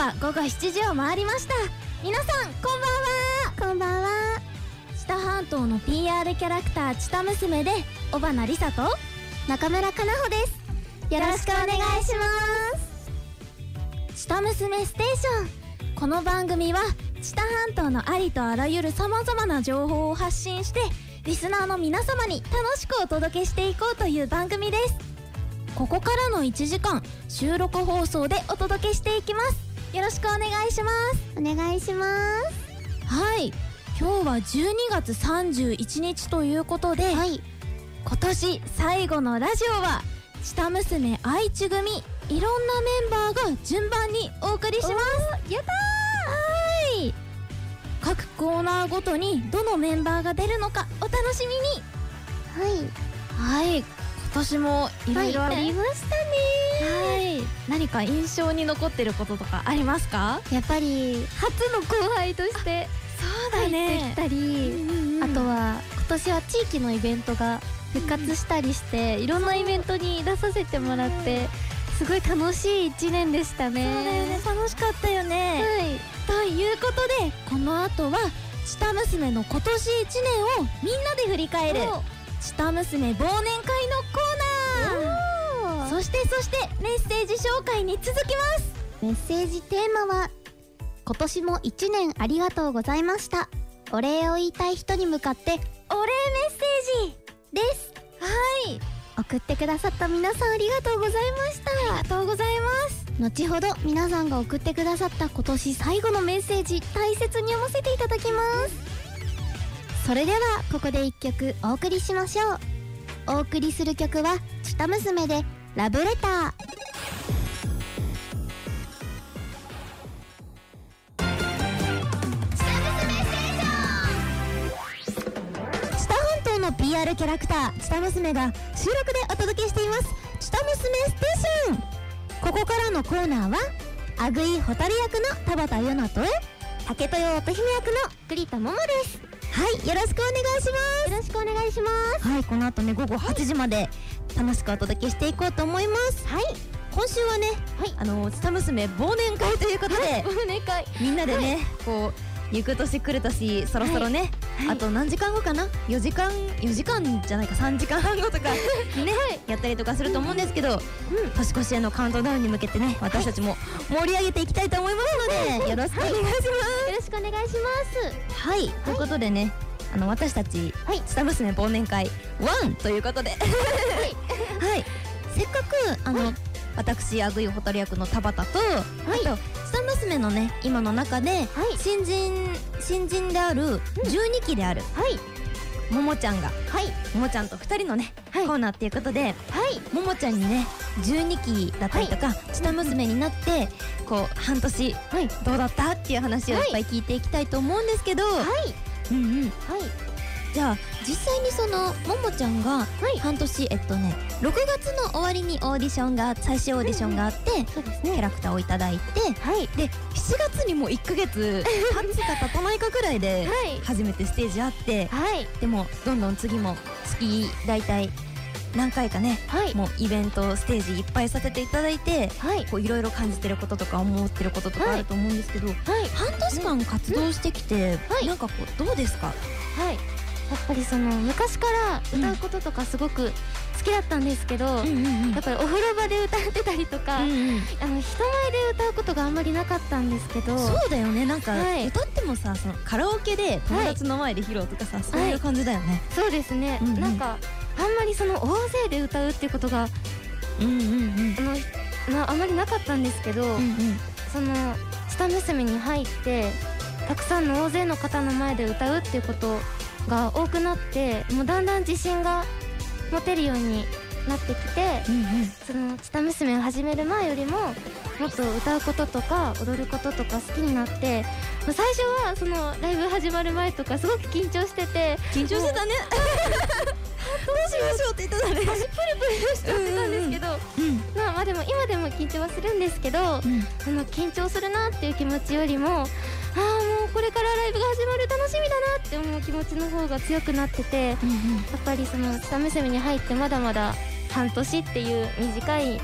は午後7時を回りました。皆さんこんばんは。こんばんは。知多半島の PR キャラクター知多娘で尾花梨沙と中村かなほです。よろしくお願いします。知多娘ステーション。この番組は知多半島のありとあらゆるさまざまな情報を発信してリスナーの皆様に楽しくお届けしていこうという番組です。ここからの1時間収録放送でお届けしていきますよろしくお願いします。お願いします。はい。今日は12月31日ということで、はい。今年最後のラジオは下娘愛知組いろんなメンバーが順番にお送りします。やったはい。各コーナーごとにどのメンバーが出るのかお楽しみに。はい。はい。今年もいろいろありましたねはい。何か印象に残ってることとかありますか？やっぱり初の後輩としてそう入ってきたり、あとは今年は地域のイベントが復活したりして、いろんなイベントに出させてもらってすごい楽しい1年でしたね。そうだよね。楽しかったよね、ということでこの後は下娘の今年1年をみんなで振り返る。下娘忘年会のコーナー。そしてそしてメッセージ紹介に続きます。メッセージテーマは今年も1年ありがとうございました。お礼を言いたい人に向かってお礼メッセージです。はい。送ってくださった皆さんありがとうございました。ありがとうございます。後ほど皆さんが送ってくださった今年最後のメッセージ大切に読ませていただきますそれではここで一曲お送りしましょうお送りする曲は「チタ娘」で「ラブレター」知多半島の PR キャラクター知多娘が収録でお届けしています。知多娘ステーション。ここからのコーナーはアグイホタル役の田畑優奈と竹豊乙姫役の栗田桃です。はいよろしくお願いします。よろしくお願いします。はいこの後ね午後8時まで楽しくお届けしていこうと思います。はい。今週はね、はい。あの知多娘忘年会ということで、忘年会。みんなでね、こう行く年来る年そろそろね、はい。あと何時間後かな？4時間4時間じゃないか3時間半後とかにね、やったりとかすると思うんですけど、年越しへのカウントダウンに向けてね私たちも盛り上げていきたいと思いますので、よろしくお願いします。よろしくお願いします。はい、ということでねあの私たち「はい。下娘忘年会1」ということで、はい、せっかくあの、私アグイホタル役の田畑と、あと下娘のね今の中で、はい。新人新人である12期である、はい。ももちゃんがはい。ももちゃんと2人のね、はい。コーナーっていうことではい。ももちゃんにね12期だったりとか、下娘になってこう半年はい。どうだった？っていう話をいっぱい聞いていきたいと思うんですけど、はい。うんうん。はいじゃあ実際にそのももちゃんが半年、えっとね6月の終わりにオーディションが最終オーディションがあって、そうですキャラクターをいただいてはい。で7月にも1ヶ月 経つか経たないかくらいではい。初めてステージあってはい。でもどんどん次も月大体何回かねはい。もうイベントステージいっぱいさせていただいてはい。こういろいろ感じてることとか思ってることとかあると思うんですけど、はい。半年間活動してきて、はい。なんかこうどうですか？はいぱりその昔から歌うこととかすごく好きだったんですけど、やっぱりお風呂場で歌ってたりとか、うんうん。あの人前で歌うことがあんまりなかったんですけどそうだよね。なんか、はい。歌ってもさそのカラオケで友達の前で披露とかさ、そういう感じだよね、そうですね、うんうん。なんかあんまりその大勢で歌うっていうことがうん、うんうん。あのなあまりなかったんですけど、うんうん。その下娘に入ってたくさんの大勢の方の前で歌うっていうことが多くなってもうだんだん自信が持てるようになってきてうんうん。その下娘を始める前よりももっと歌うこととか踊ることとか好きになって最初はそのライブ始まる前とかすごく緊張してて緊張してたね。どうしましょうって言ってたね。プルプルしちゃってたんですけど、うん。まあまあでも今でも緊張はするんですけど、あうん。の緊張するなっていう気持ちよりもこれからライブが始まる楽しみだなって思う気持ちの方が強くなっててやっぱりその下娘に入ってまだまだ半年っていう短い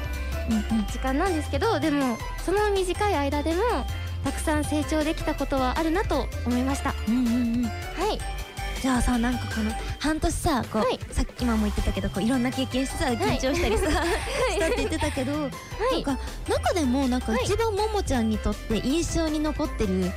時間なんですけどでもその短い間でもたくさん成長できたことはあるなと思いました。うんうんうん。はい。じゃあさなんかこの半年さこう、はい。さっき今も言ってたけどこういろんな経験してさ緊張したりさ、したって言ってたけど、なんか中でもなんかはい。一番ももちゃんにとって印象に残ってる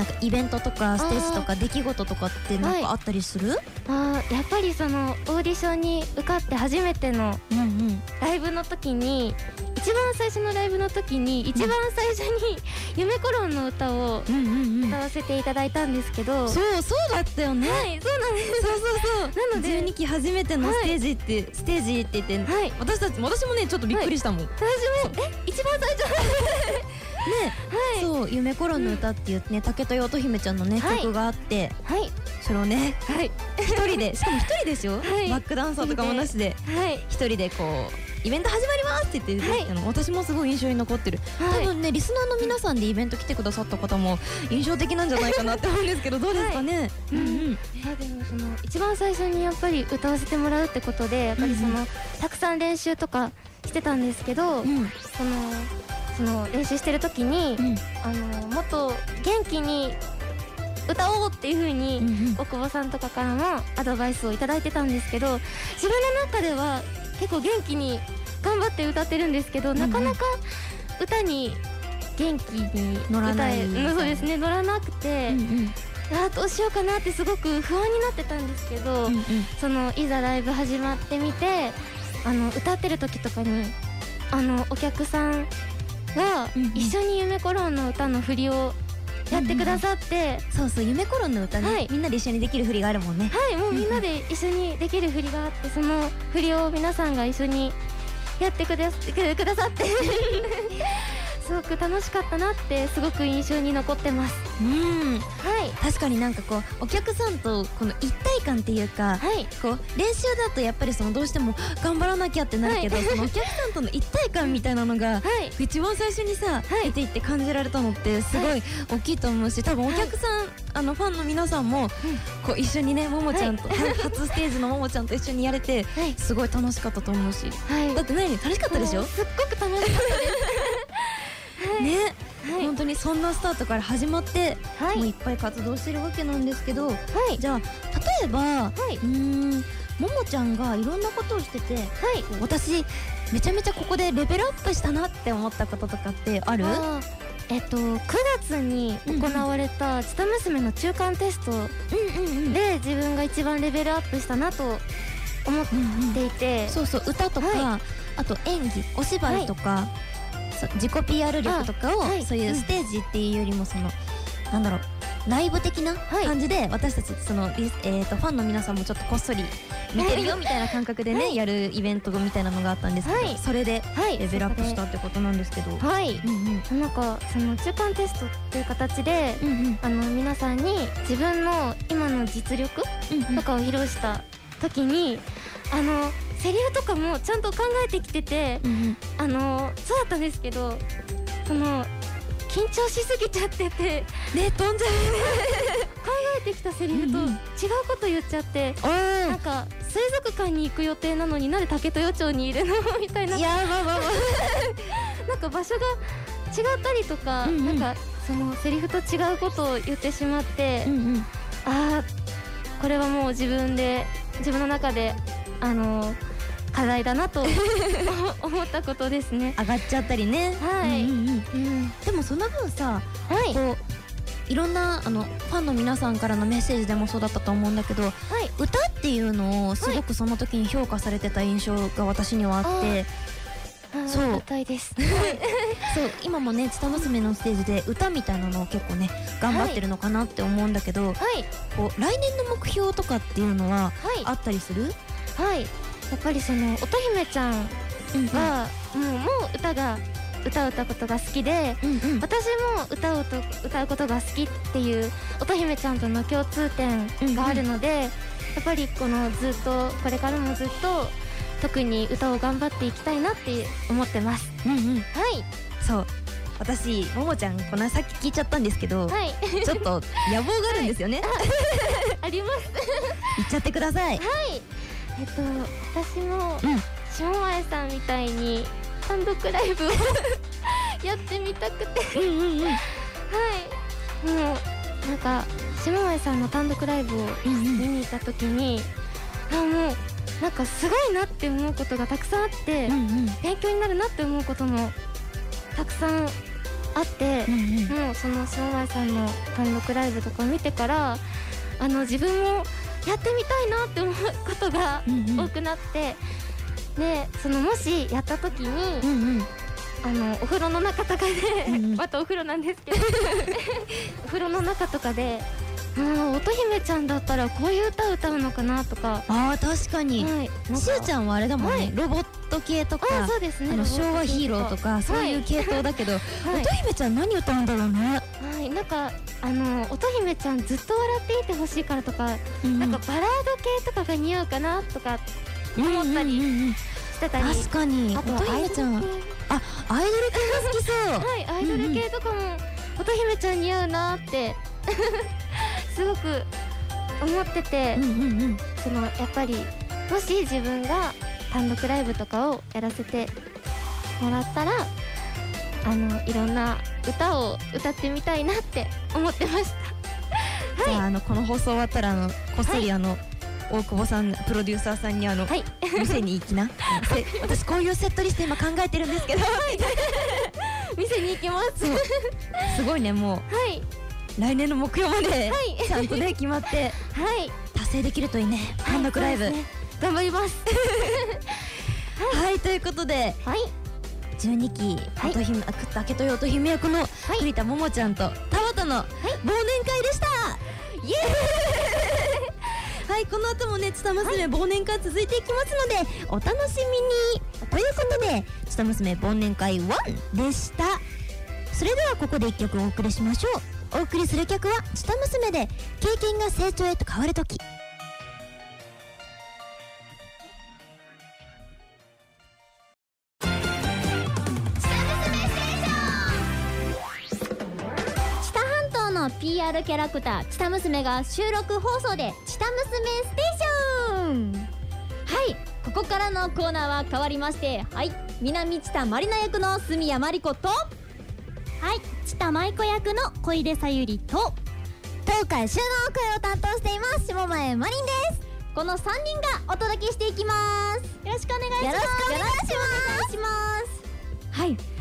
なんかイベントとかステージとか出来事とかってなんかあったりする、あーやっぱりそのオーディションに受かって初めてのうんうん。ライブの時に一番最初のライブの時に一番最初に 「夢コロン」の歌をうんうんうん。歌わせていただいたんですけど、そうそうだったよね、はいそうなんです。そうそうそう。なので12期初めてのステージって、ステージって言って、はい。私たち私もねちょっとびっくりしたもん、最初めえ一番最初ね、そう「夢コロンの歌」っていうね竹豊乙姫ちゃんのね、はい。曲があってはい。それをねはい。一人で しかも一人でしょ、はい。バックダンサーとかもなしで。はい。一人でこうイベント始まりますって言って出てきたの、私もすごい印象に残ってる、はい。多分ねリスナーの皆さんでイベント来てくださった方も印象的なんじゃないかなって思うんですけどどうですかね、いうんうん。あでもその一番最初にやっぱり歌わせてもらうってことでやっぱりその、うん。たくさん練習とかしてたんですけど、うん。そのその練習してる時に、うん。あのもっと元気に歌おうっていう風に、うんうん。大久保さんとかからもアドバイスをいただいてたんですけど自分の中では結構元気に頑張って歌ってるんですけど、なかなか歌に元気に乗らないそうですね乗らなくて、うんうん。あーどうしようかなってすごく不安になってたんですけど、うんうん。そのいざライブ始まってみてあの歌ってる時とかにあのお客さんがうんうん一緒に「夢コロン」の歌の振りをやってくださって、そうそう夢コロンの歌ね、はい。みんなで一緒にできる振りがあるもんね。はいもうみんなで一緒にできる振りがあってその振りを皆さんが一緒にやってくだくくださって すごく楽しかったなってすごく印象に残ってます。うん。はい。確かになんかこうお客さんとこの一体感っていうか、はい。こう練習だとやっぱりそのどうしても頑張らなきゃってなるけど、はい。そのお客さんとの一体感みたいなのがはい。一番最初にさ、い。出ていって感じられたのってすごい大きいと思うし多分お客さん、あのファンの皆さんも、こう一緒にねももちゃんと、初ステージのももちゃんと一緒にやれてはい。すごい楽しかったと思うし。はい。だって何？楽しかったでしょ？すっごく楽しかったね、ですはい。本当にそんなスタートから始まって、はい。もういっぱい活動してるわけなんですけどはい。じゃあ例えば、はい、うーんももちゃんがいろんなことをしててはい、私めちゃめちゃここでレベルアップしたなって思ったこととかってある？えっと9月に行われた「チタ娘」の中間テストうんうんうん。で自分が一番レベルアップしたなと思っうんうんていて、そうそう歌とか、はあと演技お芝居とか、そう自己 PR 力とかを、あはい。そういうステージっていうよりもその、なんだろうライブ的なはい。感じで、私たちそのえー、とファンの皆さんもちょっとこっそり見てるよみたいな感覚でね、はい。やるイベントみたいなのがあったんですけど、はい。それではい。レベルアップしたってことなんですけど。はい。うんうん。なんかその中間テストっていう形でうんうん。あの皆さんに自分の今の実力うん。とかを披露した時にあのセリフとかもちゃんと考えてきててうんうん。あのそうだったんですけどその緊張しすぎちゃっててね飛んじゃ えてきたセリフと違ううん。うんこと言っちゃって、うなんか水族館に行く予定なのになんで竹豊町にいるの？みたいな。やばばばなんか場所が違ったりとか、うんうん。なんかそのセリフと違うことを言ってしまって、うんうん。ああこれはもう自分で自分の中であの課題だなと 思ったことですね。上がっちゃったりね。はい。うんうんうん。うん、でもその分さはい。こういろんなあのファンの皆さんからのメッセージでもそうだったと思うんだけどはい。歌っていうのをすごくその時に評価されてた印象が私にはあってそう。あーありがたいです。そう。今もね「チタ娘」のステージで歌みたいなのを結構ね頑張ってるのかなって思うんだけど、はい。こう来年の目標とかっていうのははい。あったりする、はいやっぱりその乙姫ちゃんうんが、もうもう歌が歌うことが好きでうんうん。私も歌うと歌うことが好きっていう乙姫ちゃんとの共通点があるので、やっぱりこのずっとこれからもずっと特に歌を頑張っていきたいなって思ってます。うんうん。はい。そう。私ももちゃんこのさっき聞いちゃったんですけど、はい。ちょっと野望があるんですよね、あります。言っちゃってください。はいえっと私もうん。下前さんみたいに単独ライブを やってみたくて。うんうんうん。はい。もうなんか下前さんの単独ライブを見に行った時に、あもうなんかすごいなって思うことがたくさんあって、うんうん。勉強になるなって思うこともたくさんあってう、んうん。もうその下前さんの単独ライブとかを見てからあの自分もやってみたいなって思うことがうんうん。多くなって、でそのもしやった時に、うんうん。あのお風呂の中とかで、うんうん。またお風呂なんですけど お風呂の中とかであー乙姫ちゃんだったらこういう歌歌うのかなとか、あー確かに。はい、かしゅうちゃんはあれだもんね、はい。ロボット系とかあーそうですね。あの昭和ヒーローとかそういう系統だけど、はい。乙姫ちゃん何歌うんだろうね、はい、なんかあの乙姫ちゃんずっと笑っていてほしいからとか、なんかバラード系とかが似合うかなとか思ったりうんうん。うんしてたり、確かに。あとは乙姫ちゃんは。アイドル系あアイドル系が好きそう。はいアイドル系とかも乙姫ちゃん似合うなって すごく思ってて、うんうんうん。そのやっぱりもし自分が単独ライブとかをやらせてもらったらあのいろんな歌を歌ってみたいなって思ってました。じゃああのこの放送終わったらあのこっそりあの、大久保さんプロデューサーさんにあの、はい。店に行きな。せ私こういうセットリスト今考えてるんですけど店に行きます。すごいねもはい、う来年の目標まではい。ちゃんとね決まってはい。達成できるといいね。単独ライブ、ね。頑張ります。はいということではい12期はい。乙姫、あ竹豊乙姫役の栗田桃ちゃんと田畑の忘年会でした、イエーイ。はいこの後もね「ちた娘、忘年会」続いていきますのでお楽しみに。ということで「ちた娘忘年会1」でした。それではここで1曲お送りしましょう。お送りする曲は「ちた娘」で経験が成長へと変わる時の PR キャラクターチタ娘が収録放送でチタ娘ステーション!はいここからのコーナーは変わりましてはい南知多マリナ役の住谷真理子とはい知多舞子役の小出さゆりと東海収納声を担当しています下前マリンです。この3人がお届けしていきますよろしくお願いします。よろしくお願いします。よろしくお願いします。はい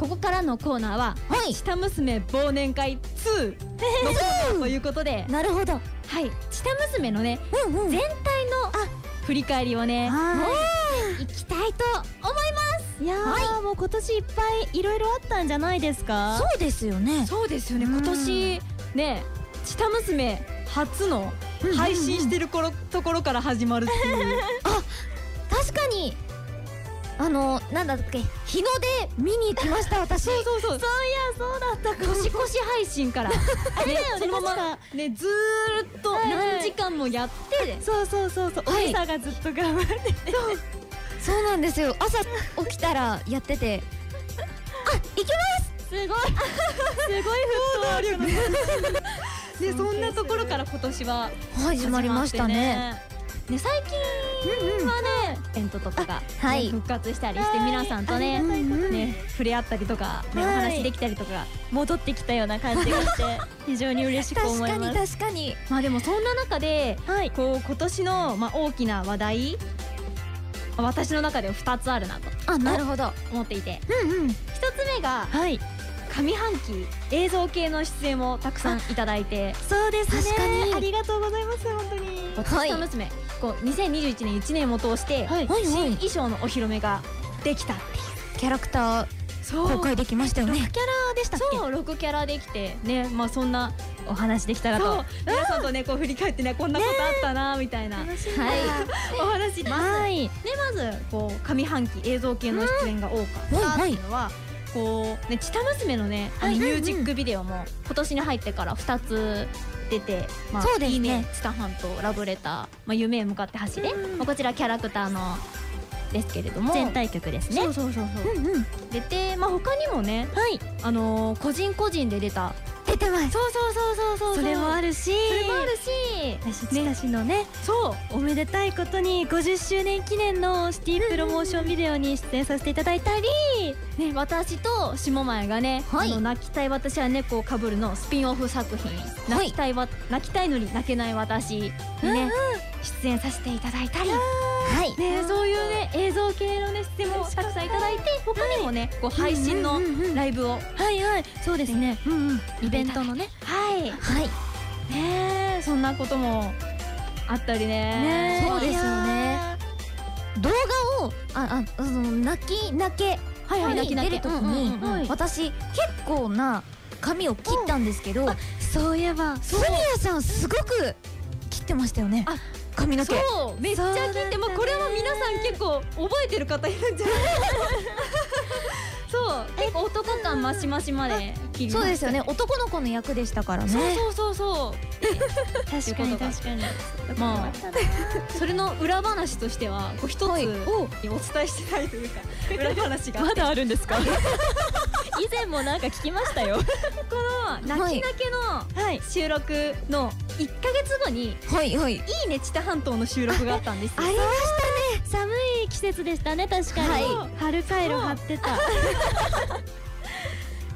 ここからのコーナーははい。チタ娘忘年会2のコーナ ーということで。なるほど。はい。チタ娘のねうんうん。全体の振り返りをねはい。いきたいと思います。いやー、もう今年いっぱいいろいろあったんじゃないですか？そうですよね。そうですよね。うん。今年ねチタ娘初の配信してる頃ところから始まるっていう。確かにあのなんだっけ日の出見に行きました私 そうそうそう。そういやそうだった年越し配信から。ねそのまま確ねずーっとはいはい。何時間もやって。そうそうそうそう、はい。おがずっと頑張って。そうなんですよ。朝起きたらやってて。あ行きます！すごい。すごいフットワークのでそんなところから今年は始まりましたねね最近はねイベントとかが、はい。ね復活したりしてはい皆さんとねね触れ合ったりとか、ねおはい話できたりとか戻ってきたような感じがして非常に嬉しく思います。確かにまあでもそんな中ではい。こう今年の、まあ、大きな話題まあ私の中では2つあるなとあなるほど。思っていて。うんうん。1つ目がはい上半期映像系の出演をたくさんいただいて。そうですね。確かに。ありがとうございます本当に。こうはい。こう2021年1年を通して、はいはい新はい。衣装のお披露目ができたっていうキャラクターそう。公開できましたよ6キャねラでしたっけ？そう6キャラできてねまあそんなお話できたらと。皆さんとねこう振り返ってねこんなことあったなみたいな、はい。お話します、はい。でまずこう上半期映像系の出演が多かったっていうのは、こうね「チタ娘」のねあのはいミュージックビデオも今年に入ってから2つ出て「まあ、そうですね。いいねチタハンとラブレター」まあ「夢へ向かって走れ」まあ、こちらキャラクターのですけれども。全体曲ですね。そうそうそうそう。うんうん。出て、まあ、他にもねはい。あのー個人個人で出た出てますそうそうそうそうそう。それもあるるし。それもあるし。私のねそう。おめでたいことに50周年記念のシティプロモーションビデオに出演させていただいたり。ね、私と下前がね、はい。あの泣きたい私は猫をかぶるのスピンオフ作品、泣きたいわ泣きたいのに泣けない私にね、出演させていただいたり、はい。ね、そういうね映像系のね出演もたくさんいただいて他にもね、こう配信のライブを、はいはい。そうですね。うんうんイベントのね。はい。はい。ねそんなこともあったりね。ねそうですよね。動画をああその泣き泣けはいはい泣き泣け出る時に私結構な髪を切ったんですけどそういえば。ソニアさんすごく切ってましたよね。あ髪の毛。そう。めっちゃ聞いてもうこれは皆さん結構覚えてる方いるんじゃない？そう結構男感マシマシまで切りました。そうですよね。男の子の役でしたからね。そうそうそうそう。確かに確かに。まあそれの裏話としてはこう一つはい。お伝えしてないというか 裏話が。まだあるんですか？以前もなんか聞きましたよ。この泣き泣けのはい。収録の1ヶ月後にはいはい。いいね知多半島の収録があったんですよ。ありま寒い季節でしたね確かに、はい。春カイロ貼ってた。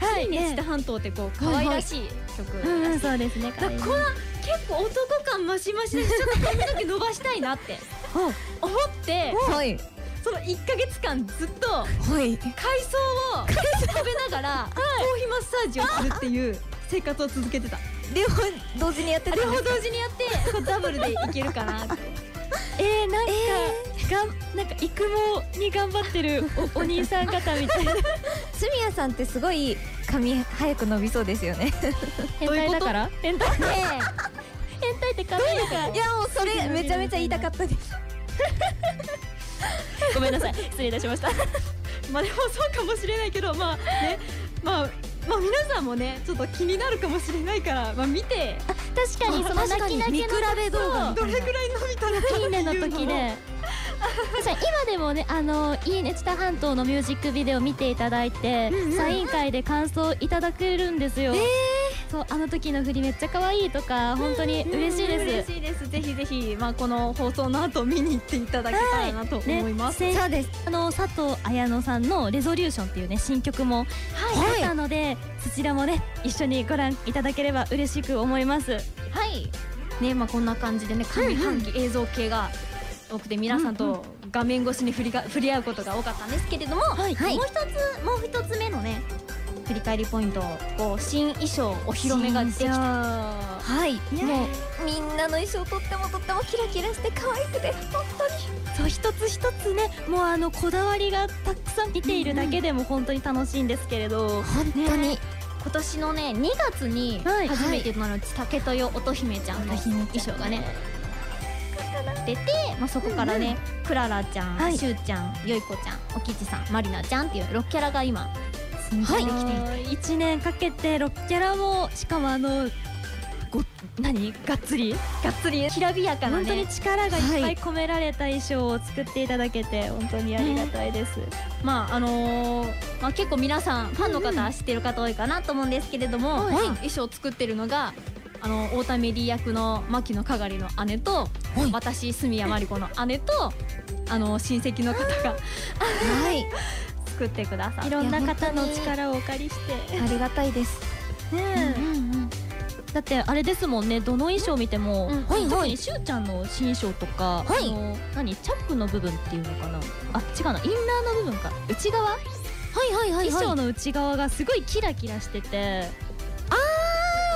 はいいいね知多半島ってこう可愛らしい曲うんうんそうですねこの結構男感マシマシでちょっと髪の毛伸ばしたいなって。思ってはい。その1ヶ月間ずっとはい。海藻を食べながら頭皮マッサージをするっていう生活を続けてた。両方同時にやってた両方同時にやってダブルでいけるかなってえー、なんか、がんなんか育毛に頑張ってるおお兄さん方みたいな。スミヤさんってすごい髪早く伸びそうですよね。変態だから？変態ね変態？って髪だから。いやもうそれめちゃめちゃ言いたかったです。ごめんなさい。失礼いたしました。まあでもそうかもしれないけどまあね。まあまあ皆さんもねちょっと気になるかもしれないからまあ見て確かにその泣き泣き比べ動画みたいなどれぐらい伸びたの。かいいねの時で。今でもねあのいいね知多半島のミュージックビデオ見ていただいて、サイン会で感想いただけるんですよ、そうあの時の振りめっちゃ可愛いとか本当に嬉しいです、嬉しいです。ぜひぜひまあこの放送の後見に行っていただけたらなと思います、ねそうです。あの佐藤綾乃さんの「レゾリューション」っていうね新曲もはい。あったので、そちらもね一緒にご覧いただければ嬉しく思います。はい。ねまあこんな感じでね上半期映像系が多くて皆さんと画面越しに振りが触れ合うことが多かったんですけれども、はい。もう一つもう一つ目のね振り返りポイントこう新衣装お披露目ができた。はい。ね。もうみんなの衣装とってもとってもキラキラして可愛くて本当に。そう一つ一つねもうあのこだわりがたくさん見ているだけでも本当に楽しいんですけれど、本当に。今年のね2月にはい初めてとなる竹豊乙姫ちゃんの衣装がね出て、まあ、そこからね、クララちゃん、はい。しゅうちゃんよいこちゃんおきちさんまりなちゃんっていう6キャラが今はい。てい。て1年かけて6キャラもしかもあのご何？がっつり？がっつり？きらびやかな本当にね力がいっぱい込められた衣装を作っていただけて本当にありがたいです、まああのーまあ、結構皆さんファンの方は知ってる方多いかなと思うんですけれども、はい。まあ衣装を作ってるのがあの太田メリー役の牧野かがりの姉と、はい。私住谷真理子の姉とあの親戚の方が。はい作ってくださっいてろんな方の力をお借りして。ありがたいですねだってあれですもんね。どの衣装見ても、うん。はいはい。特にしゅうちゃんの新衣装とか、はい。あの何？チャックの部分っていうのかな？あ違うな。インナーの部分か。内側、はいはいはい衣装の内側がすごいキラキラしてて。あー。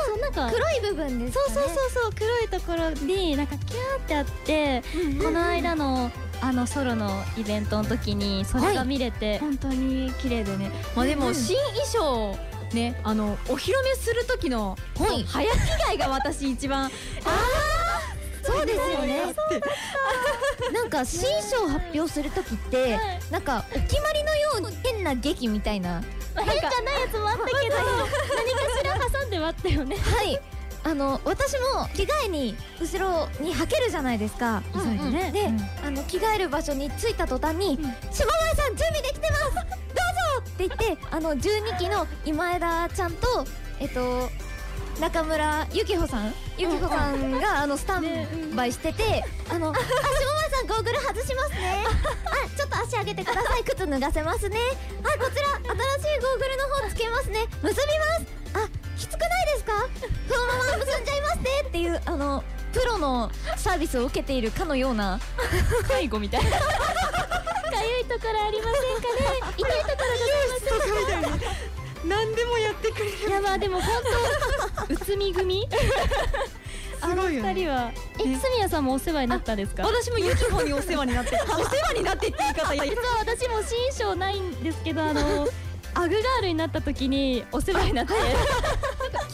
そうなんか黒い部分ですそうそうそうそう。黒いところになんかキャーってあって、この間のあのソロのイベントの時にそれが見れて、本当に綺麗でね。まあでも新衣装ねあのお披露目する時のはい。早着替えが私一番そうですよね。なんか新章発表する時って、はいなんかお決まりのように変な劇みたいな。まあ変じゃないやつもあったけど何かしら挟んではあったよね。はいあの私も着替えに後ろに履けるじゃないですか、急いでねで、うん。あの着替える場所に着いた途端に「下前さん準備できてます。どうぞ!」って言って あの12期の今枝ちゃんとえっと中村ゆきほさんゆきほさんがあのスタンバイしててあの あしもまさんゴーグル外しますね。あちょっと足上げてください。靴脱がせますね。あこちら新しいゴーグルの方つけますね。結びます。あきつくないですか？そのまま結んじゃいますねっていうあのプロのサービスを受けているかのような。介護みたいな。かゆいところありませんかね？痛いところございます。何でもやってくれる。いやまあでも本当うつみ組？あの二人は。えみやさんもお世話になったんですか？私もゆきほにお世話になってお世話になってって言い方実は 私も新章ないんですけどあのアグガールになった時にお世話になって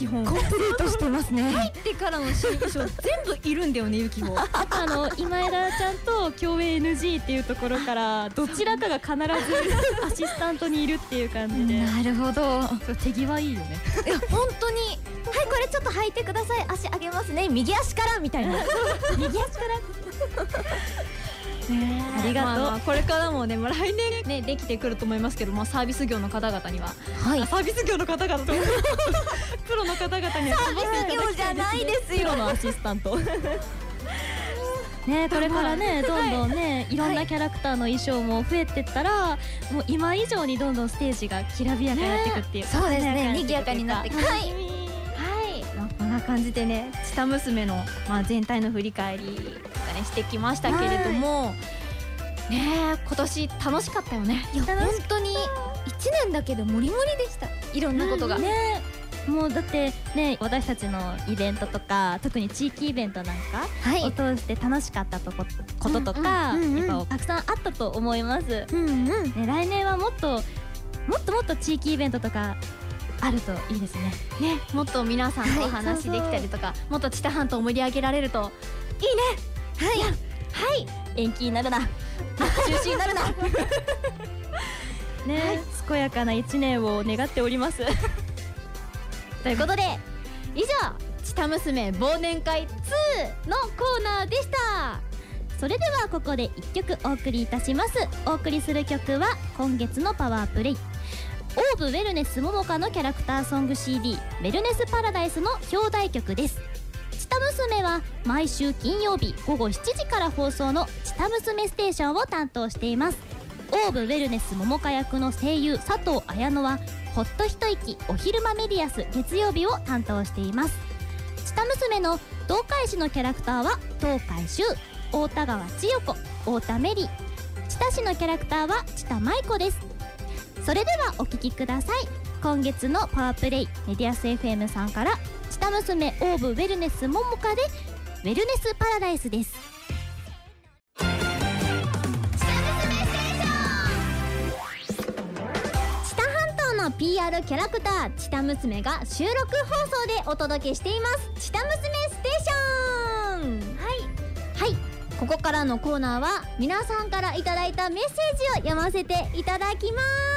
基本。コンプリートしてますね。入ってからの新衣装全部いるんだよねゆきほあとあの今枝ちゃんと共演 NG っていうところからどちらかが必ず アシスタントにいるっていう感じで。なるほど。手際いいよね。いや本当にはいこれちょっと履いてください。足上げますね。右足からみたいな。右足から？ありがとう、まあまあこれからもね、まあ、来年ねできてくると思いますけど、まあ、サービス業の方々には、はい。あサービス業の方々と。プロの方々には頑張っていただきたいですねですプロのアシスタント。ねこれからねどんどんねい。ろんなキャラクターの衣装も増えてったらもう今以上にどんどんステージがきらびやかになっていくっていう。そうですね。華賑やかになっていく。楽はいな感じでね「チタ娘の」まあ、全体の振り返りとかねしてきましたけれどもねえ今年楽しかったよね。いや本当に一年だけでモリモリでした。いろんなことが、ねもうだってね私たちのイベントとか特に地域イベントなんかはい。を通して楽しかったとここととか、うんうんうんうん。やっぱたくさんあったと思います、うんうん。ね、来年はもっともっともっと地域イベントとかあるといいですね。ねもっと皆さんとお話できたりとか、もっと知多半島を盛り上げられるといいね。はい。はい。延期になるな。中止になるな。ね、健やかな一年を願っております。ということで以上「チタ娘忘年会2」のコーナーでした。それではここで1曲お送りいたします。お送りする曲は今月のパワープレイオーブウェルネスももかのキャラクターソング CD「ウェルネスパラダイス」の表題曲です。チタ娘は毎週金曜日午後7時から放送の「チタ娘ステーション」を担当しています。オーブウェルネス桃花役の声優佐藤綾乃はほっと一息お昼間メディアス月曜日を担当しています。チタ娘の東海市のキャラクターは東海州大田川千代子太田メリー。知多市のキャラクターは知多舞子です。それではお聴きください。今月のパワープレイメディアス FM さんから知多娘オーブウェルネスももかでウェルネスパラダイスです。知多半島の PR キャラクター知多娘が収録放送でお届けしています。知多娘ステーション。はい。はい。ここからのコーナーは皆さんからいただいたメッセージを読ませていただきます。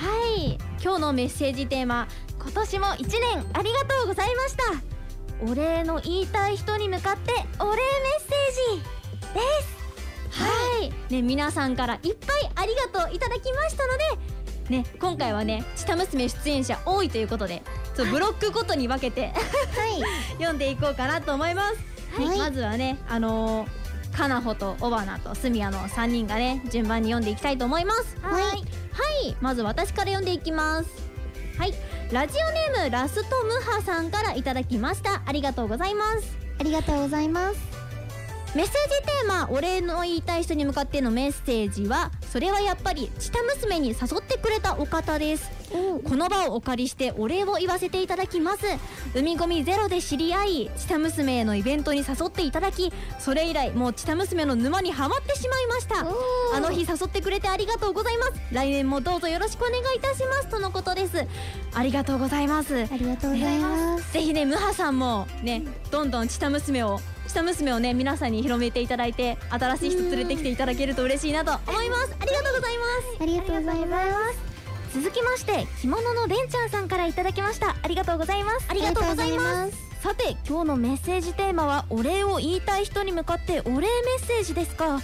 はい。はい今日のメッセージテーマ今年も1年ありがとうございました。お礼の言いたい人に向かってお礼メッセージです。はい。ね皆さんからいっぱいありがとういただきましたのでね今回はねチタ娘出演者多いということでそうブロックごとに分けてはい。読んでいこうかなと思います、はい。まずはねあのー、かなほとおばなとすみやの3人がね順番に読んでいきたいと思います。はい。はい。まず私から読んでいきます。はい。ラジオネームラストムハさんからいただきました。ありがとうございます。ありがとうございます。メッセージテーマお礼の言いたい人に向かってのメッセージはそれはやっぱりチタ娘に誘ってくれたお方です。この場をお借りしてお礼を言わせていただきます。海ゴミゼロで知り合いチタ娘へのイベントに誘っていただきそれ以来もうチタ娘の沼にはまってしまいました。あの日誘ってくれてありがとうございます。来年もどうぞよろしくお願いいたします。とのことです。ありがとうございます。ありがとうございます。ぜひねムハさんもねどんどんチタ娘をチタ娘をね皆さんに広めていただいて新しい人連れてきていただけると嬉しいなと思います。ありがとうございます。ありがとうございます。続きまして着物のれんちゃんさんからいただきました。ありがとうございます。ありがとうございます。さて今日のメッセージテーマはお礼を言いたい人に向かってお礼メッセージですか。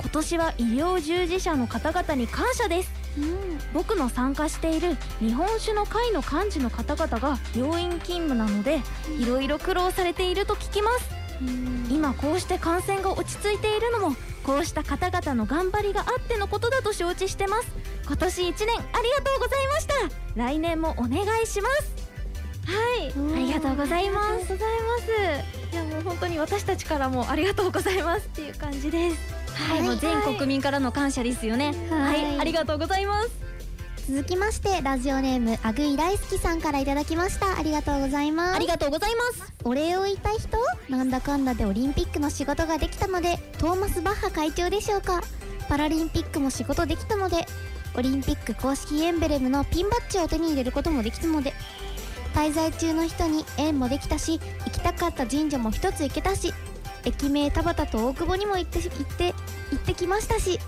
今年は医療従事者の方々に感謝です。僕の参加している日本酒の会の幹事の方々が病院勤務なのでいろいろ苦労されていると聞きます今こうして感染が落ち着いているのもこうした方々の頑張りがあってのことだと承知してます。今年1年ありがとうございました。来年もお願いします。はい。ありがとうございます。ありがとうございます。いやもう本当に私たちからもありがとうございますっていう感じです。はい、もう全国民からの感謝ですよね。はい、ありがとうございます続きましてラジオネームアグイ大好きさんからいただきました。ありがとうございます。ありがとうございます。お礼を言いたい人？なんだかんだでオリンピックの仕事ができたのでトーマス・バッハ会長でしょうか？パラリンピックも仕事できたのでオリンピック公式エンブレムのピンバッジを手に入れることもできたので滞在中の人に縁もできたし行きたかった神社も一つ行けたし駅名田端と大久保にも行って行って行ってきましたし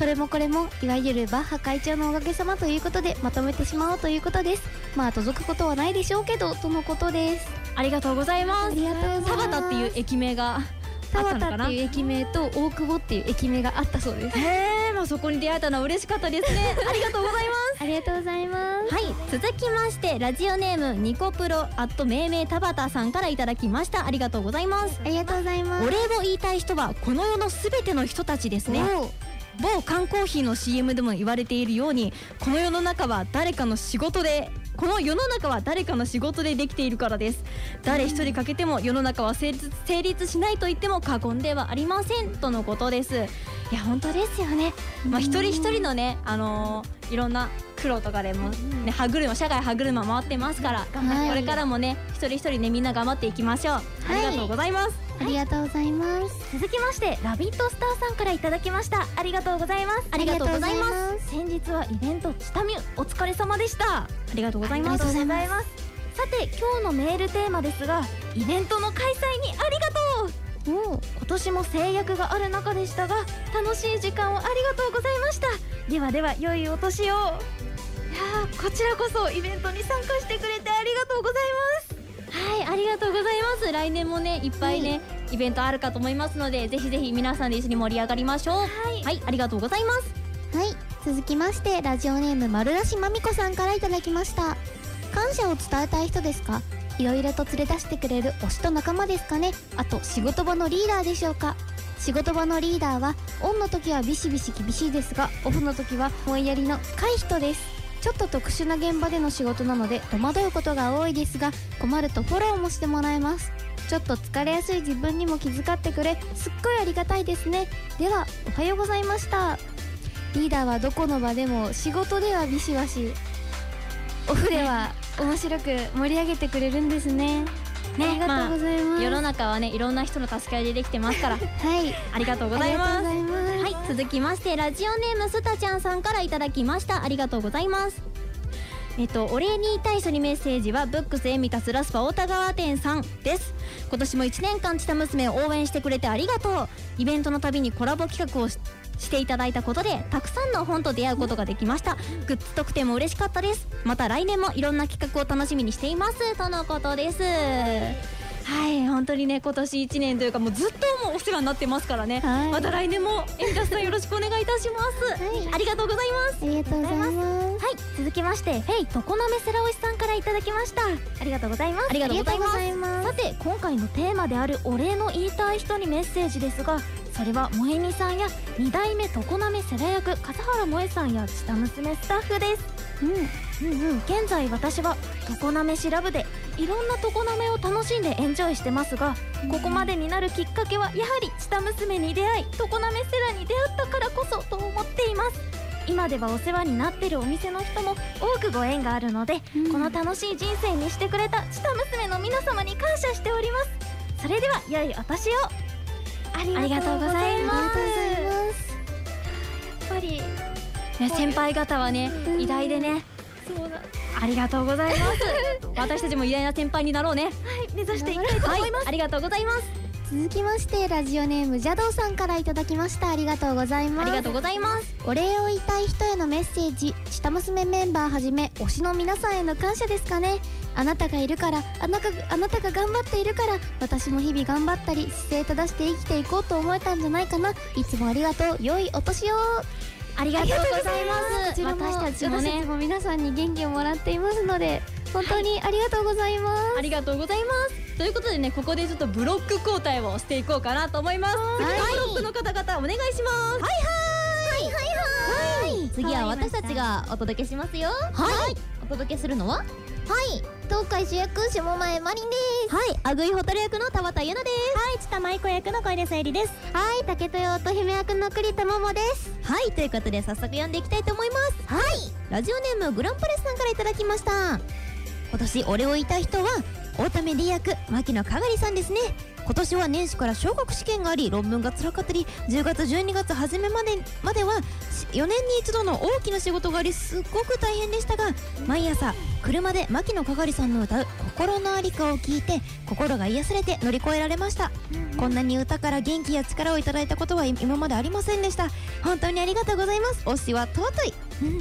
それもこれもいわゆるバッハ会長のおかげさまということでまとめてしまおうということです。まあ届くことはないでしょうけどとのことです。ありがとうございます。田端っていう駅名が田端っていう駅名と大久保っていう駅名があったそうです。へえ、まあ、そこに出会えたのは嬉しかったですね。ありがとうございます。ありがとうございます。はい続きましてラジオネームニコプロアット命名田端さんからいただきました。ありがとうございます。ありがとうございます。お礼を言いたい人はこの世のすべての人たちですね某缶コーヒーの CM でも言われているようにこの世の中は誰かの仕事でこの世の中は誰かの仕事でできているからです。誰一人欠けても世の中は成立成立しないと言っても過言ではありませんとのことです。いや本当ですよね。まあ一人一人のねあのー、いろんな苦労とかでもね歯車社会歯車回ってますから、はい、これからもね一人一人ねみんな頑張っていきましょう、はい、ありがとうございます、ありがとうございます。続きましてラビットスターさんからいただきました。ありがとうございます。ありがとうございます。先日はイベントチタミュお疲れ様でした。ありがとうございます。さて今日のメールテーマですがイベントの開催にありがとう。今年も制約がある中でしたが楽しい時間をありがとうございました。ではでは良いお年を。いやこちらこそイベントに参加してくれてありがとうございますはいありがとうございます。来年もねいっぱいね、はい、イベントあるかと思いますのでぜひぜひ皆さんで一緒に盛り上がりましょう。はい、はい、ありがとうございます。はい続きましてラジオネーム丸出しまみこさんからいただきました。感謝を伝えたい人ですか？いろいろと連れ出してくれる推しと仲間ですかね？あと仕事場のリーダーでしょうか？仕事場のリーダーはオンの時はビシビシ厳しいですがオフの時は思いやりの深い人ですちょっと特殊な現場での仕事なので戸惑うことが多いですが困るとフォローもしてもらえます。ちょっと疲れやすい自分にも気遣ってくれ。すっごいありがたいですね。ではおはようございました。リーダーはどこの場でも仕事ではビシバシ。オフでは面白く盛り上げてくれるんですね。ね、ありがとうございます、まあ、世の中はねいろんな人の助け合いでできてますから。はい。ありがとうございます。はい続きましてラジオネームスタちゃんさんからいただきました。ありがとうございます。えっと、お礼に言いたい人にメッセージはブックスエミタスラスパ太田川店さんです。今年も1年間チタ娘を応援してくれてありがとう。イベントのたびにコラボ企画をしていただいたことでたくさんの本と出会うことができました。グッズ特典も嬉しかったです。また来年もいろんな企画を楽しみにしています。とのことです。はい本当にね今年1年というかもうずっともうお世話になってますからね、はい、また来年もエミタスさんよろしくお願いいたします、はい、ありがとうございます。ありがとうございます。はい続きましてフェイ常滑セラオシさんからいただきました。ありがとうございます。ありがとうございます。さて今回のテーマであるお礼の言いたい人にメッセージですがそれは萌美さんや2代目常滑世良役笠原萌さんや下娘スタッフです。うん。うんうん現在私は常滑しラブでいろんな常滑を楽しんでエンジョイしてますが、ここまでになるきっかけはやはり下娘に出会い常滑セラに出会ったからこそと思っています。今ではお世話になってるお店の人も多くご縁があるので、うん、この楽しい人生にしてくれた下娘の皆様に感謝しております。それでは良いお年を。ありがとうございます。やっぱり、ね、先輩方はね偉大でねそうだありがとうございます。私たちも偉大な先輩になろうね。はい目指していきたいと思います、はい、ありがとうございます。続きましてラジオネーム邪道さんからいただきました。ありがとうございます。ありがとうございます。お礼を言いたい人へのメッセージ下娘メンバーはじめ推しの皆さんへの感謝ですかね。あなたがいるからあなたあなたが頑張っているから私も日々頑張ったり姿勢正して生きていこうと思えたんじゃないかな。いつもありがとう。良いお年を。ありがとうございます。こちらも私たちもね私たちも皆さんに元気をもらっていますので本当にありがとうございます、ありがとうございます。ということでねここでちょっとブロック交代をしていこうかなと思います。次のブロックの方々お願いします。はい。はいはいはい。はい。次は私たちがお届けしますよ。はい。お届けするのは？はい。東海主役下前マリンですはいあぐいホタル役の田畑優奈です。はいちたまいこ役の小出さゆりですはい竹豊乙姫役の栗田桃です。はいということで早速読んでいきたいと思います。はい。ラジオネームグランパレスさんからいただきました。今年俺を言いたい人は大ため D 役牧野かがりさんですね今年は年始から小学試験があり論文が辛かったり10月12月初めまでまでは4年に一度の大きな仕事がありすっごく大変でしたが毎朝車で牧野かがりさんの歌う「心のありか」を聞いて心が癒されて乗り越えられました、こんなに歌から元気や力をいただいたことは今までありませんでした。本当にありがとうございます。推しは尊い、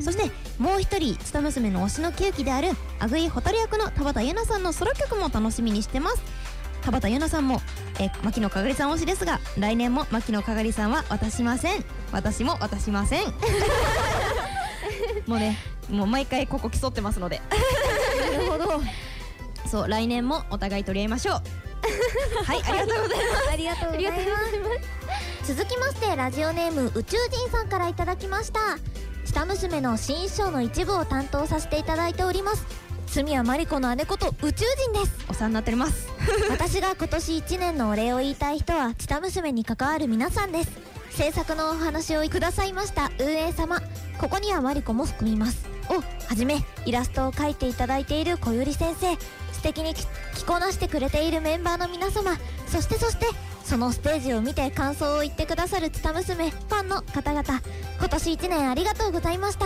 そしてもう一人ツタ娘の推しの喜劇であるアグイホタル役の田畑優奈さんのソロ曲も楽しみにしてます田畑優奈さんも、えー牧野かがりさん推しですが来年も牧野かがりさんは渡しません。私も渡しません。もうねもう毎回ここ競ってますので。なるほど。そう来年もお互い取り合いましょう。はいありがとうございます。ありがとうございます。続きましてラジオネーム宇宙人さんからいただきました。下娘の新衣装の一部を担当させていただいております。罪はマリコの姉こと宇宙人です。お世話になっております 私が今年1年のお礼を言いたい人はチタ娘に関わる皆さんです。制作のお話をくださいました運営様。ここにはマリコも含みます。をはじめイラストを描いていただいている小百合先生。素敵に着こなしてくれているメンバーの皆様。そしてそしてそのステージを見て感想を言ってくださるチタ娘ファンの方々。今年1年ありがとうございました。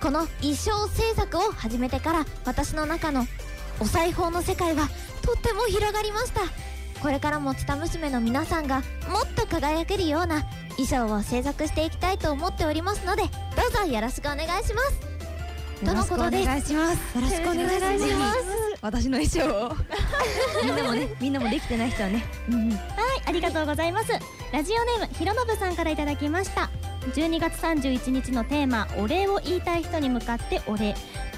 この衣装制作を始めてから私の中のお裁縫の世界はとっても広がりました。これからもチタ娘の皆さんがもっと輝けるような衣装を制作していきたいと思っておりますのでどうぞよろしくお願いします。とのことで。すよろしくお願いします。よろしくお願いします。私の衣装を。みんなもねみんなもできてない人はね、うんうん、はいありがとうございます。ラジオネームひろのぶさんからいただきました。12月31日のテーマお礼を言いたい人に向かってお礼。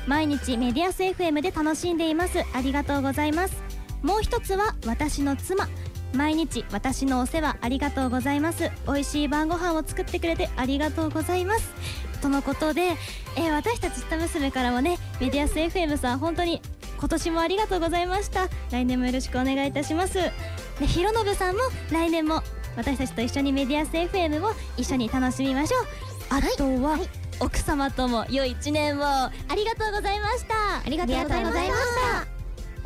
毎日メディアス FM で楽しんでいます。ありがとうございますもう一つは私の妻。毎日私のお世話ありがとうございます。美味しい晩ご飯を作ってくれてありがとうございます。とのことで、えー私たち下娘からもねメディアス FM さん本当に今年もありがとうございました。来年もよろしくお願いいたします。でひろのぶさんも来年も私たちと一緒にメディアス FM を一緒に楽しみましょう。あとは、奥様とも良い一年を。ありがとうございました。ありがとうございました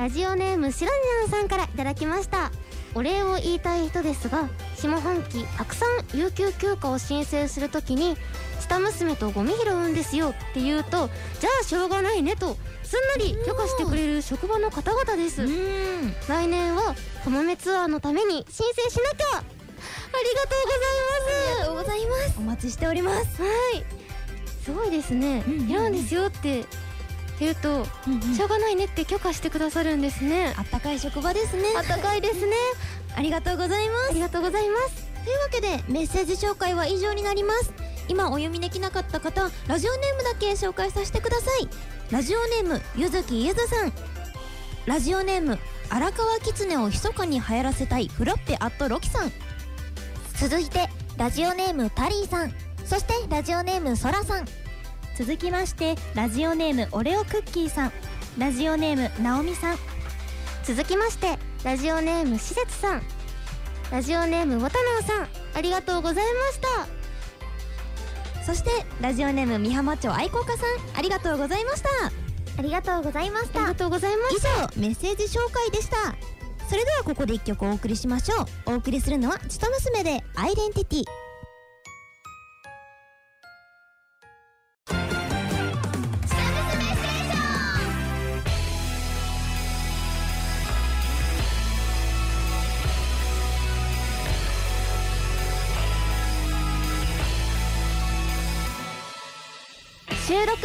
ラジオネームしらにゃんさんからいただきました。お礼を言いたい人ですが下半期たくさん有給休暇を申請するときに下娘とゴミ拾うんですよって言うとじゃあしょうがないねとすんなり許可してくれる職場の方々です。来年はカモメツアーのために申請しなきゃ。ありがとうございます。ありがとうございます。お待ちしております。はい。すごいですね。うんうん拾うんですよって言うとしょうがないねって許可してくださるんですね。あったかい職場ですね。あったかいですね。ありがとうございます。ありがとうございます。というわけでメッセージ紹介は以上になります。今お読みできなかった方ラジオネームだけ紹介させてください。ラジオネームゆずきゆずさん。ラジオネーム荒川きつねを密かに流行らせたいフロッペアットロキさん。続いてラジオネームタリーさん。そしてラジオネームソラさん続きましてラジオネームオレオクッキーさん。ラジオネームなおみさん。続きましてラジオネームしせつさん。ラジオネームわたのうさん。ありがとうございました。そしてラジオネーム美浜町愛好家さん。ありがとうございました。ありがとうございました。ありがとうございま以した。上メッセージ紹介でした。それではここで一曲お送りしましょう。お送りするのはちと娘でアイデンティティ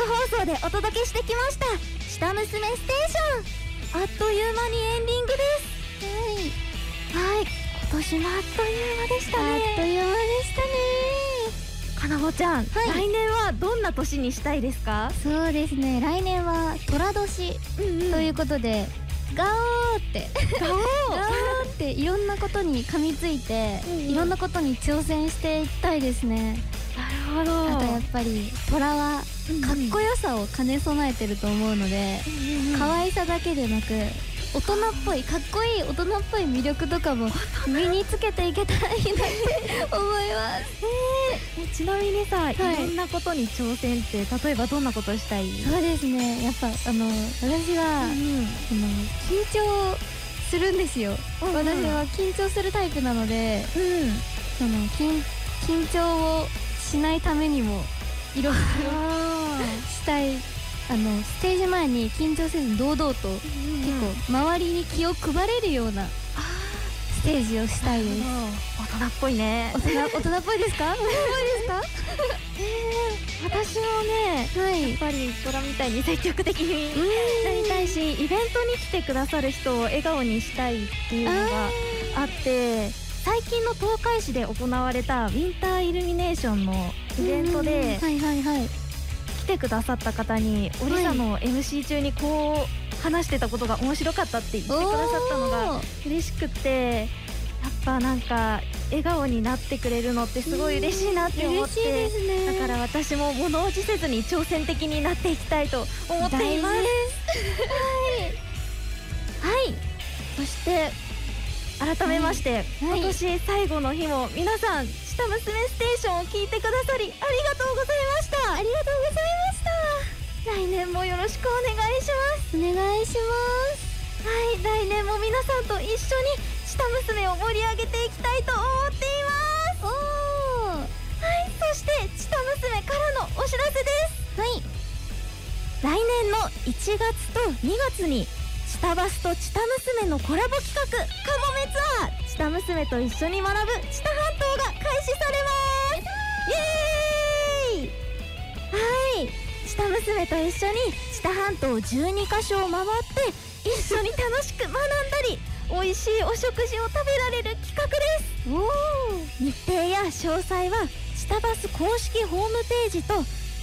放送でお届けしてきました。下娘ステーション。あっという間にエンディングです。はい。はい。今年もあっという間でしたね。あっという間でしたね。花穂ちゃん、はい。来年はどんな年にしたいですか？そうですね。来年は寅年。ということで、ガオーって。ガオー？っていろんなことに噛みついて、いろんなことに挑戦していきたいですねなるほど。あとやっぱり虎はかっこよさを兼ね備えてると思うので、可愛さだけでなく大人っぽいかっこいい大人っぽい魅力とかも身につけていけたらいいなって思います。えちなみにさ、はい。い、ろんなことに挑戦って例えばどんなことしたい？そうですね。やっぱあの私は、あの緊張するんですよ、うんうん。私は緊張するタイプなのでうん。その緊緊張をしないためにもいろいろしたい。あのステージ前に緊張せず堂々と、結構周りに気を配れるようなステージをしたいです。大人っぽいね。大人大人っぽいですか？大人っぽいですか？私もねはい。やっぱりトラみたいに積極的になりたいしイベントに来てくださる人を笑顔にしたいっていうのがあって最近の東海市で行われたウィンターイルミネーションのイベントではいはいはい。来てくださった方にオリサの MC 中にこう話してたことが面白かったって言ってくださったのが嬉しくってやっぱなんか笑顔になってくれるのってすごい嬉しいなって思ってすね。だから私も物おじせずに挑戦的になっていきたいと思っています。大事 はい。そして改めまして、はい。今年最後の日も皆さん「下娘ステーション」を聞いてくださりありがとうございました。ありがとうございました。来年もよろしくお願いします。お願いします。はい来年も皆さんと一緒に下娘を盛り上げていきたいと思っています。おー。はいそして下娘からのお知らせです。はい。来年の1月と2月にチタバスとチタ娘のコラボ企画カモメツアーチタ娘と一緒に学ぶチタ半島が開始されますイエーイはいチタ娘と一緒にチタ半島12カ所を回って一緒に楽しく学んだり美味しいお食事を食べられる企画ですお日程や詳細はチタバス公式ホームページと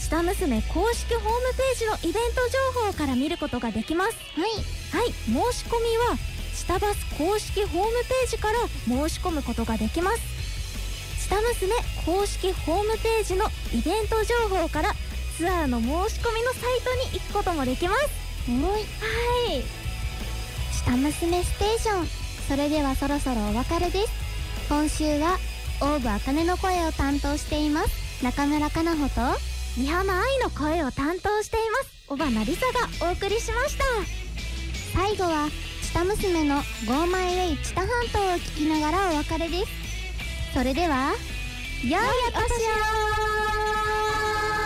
チタ娘公式ホームページのイベント情報から見ることができますはいはい申し込みはチタバス公式ホームページから申し込むことができます。チタ娘公式ホームページのイベント情報からツアーの申し込みのサイトに行くこともできます。おい。はい。下娘ステーション。それではそろそろお別れです。今週はオーブあかねの声を担当しています。中村かなほと。三浜愛の声を担当しています。小花りさがお送りしました最後はチタ娘の「ゴーマイウェイチタ半島」を聞きながらお別れです。それではよいお年を。